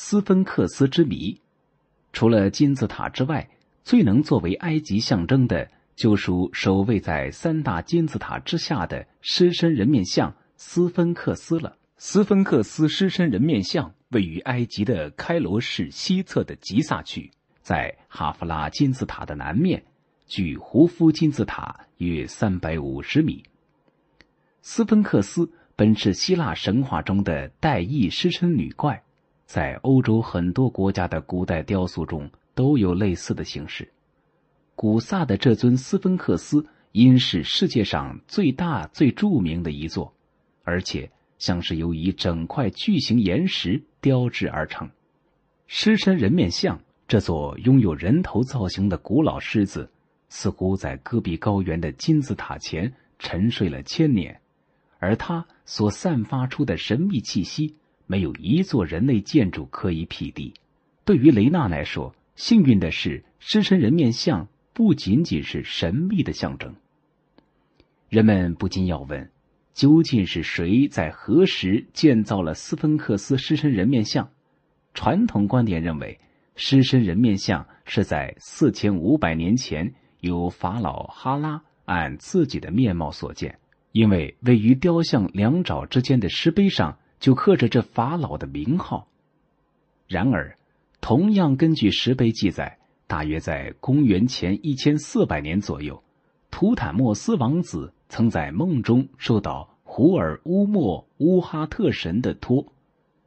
斯芬克斯之谜。除了金字塔之外，最能作为埃及象征的，就属守卫在三大金字塔之下的狮身人面像斯芬克斯了。斯芬克斯狮身人面像位于埃及的开罗市西侧的吉萨区，在哈夫拉金字塔的南面，距胡夫金字塔约三百五十米。斯芬克斯本是希腊神话中的代翼狮身女怪，在欧洲很多国家的古代雕塑中都有类似的形式。古萨的这尊斯芬克斯因是世界上最大、最著名的一座，而且。像是由一整块巨型岩石雕制而成，狮身人面像这座拥有人头造型的古老狮子，似乎在戈壁高原的金字塔前沉睡了千年，而它所散发出的神秘气息，没有一座人类建筑可以匹敌。对于雷娜来说，幸运的是，狮身人面像不仅仅是神秘的象征。人们不禁要问。究竟是谁在何时建造了斯芬克斯狮身人面像？传统观点认为，狮身人面像是在四千五百年前由法老哈拉按自己的面貌所建，因为位于雕像两爪之间的石碑上就刻着这法老的名号。然而，同样根据石碑记载，大约在公元前一千四百年左右，图坦莫斯王子。曾在梦中受到胡尔乌莫乌哈特神的托，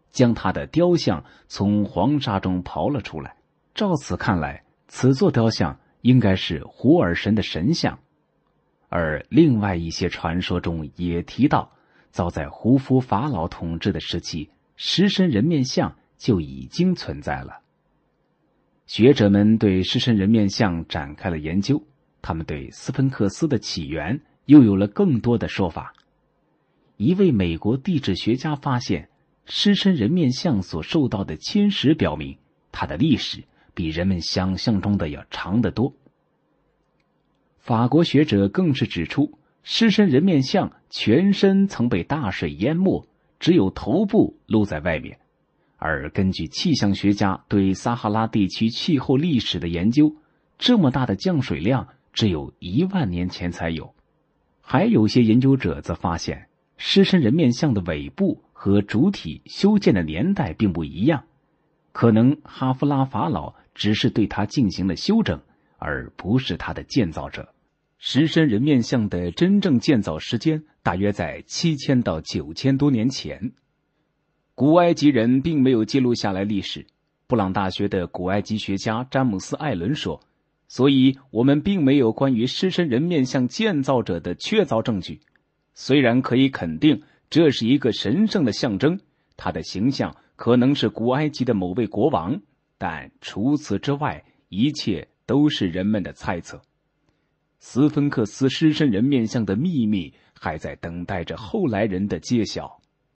将他的雕像从黄沙中刨了出来。照此看来，此座雕像应该是胡尔神的神像。而另外一些传说中也提到，早在胡夫法老统治的时期，狮身人面像就已经存在了。学者们对狮身人面像展开了研究，他们对斯芬克斯的起源。又有了更多的说法。一位美国地质学家发现，狮身人面像所受到的侵蚀表明，它的历史比人们想象中的要长得多。法国学者更是指出，狮身人面像全身曾被大水淹没，只有头部露在外面。而根据气象学家对撒哈拉地区气候历史的研究，这么大的降水量只有一万年前才有。还有些研究者则发现，狮身人面像的尾部和主体修建的年代并不一样，可能哈夫拉法老只是对它进行了修整，而不是它的建造者。狮身人面像的真正建造时间大约在七千到九千多年前，古埃及人并没有记录下来历史。布朗大学的古埃及学家詹姆斯·艾伦说。所以，我们并没有关于狮身人面像建造者的确凿证据。虽然可以肯定这是一个神圣的象征，他的形象可能是古埃及的某位国王，但除此之外，一切都是人们的猜测。斯芬克斯狮身人面像的秘密还在等待着后来人的揭晓。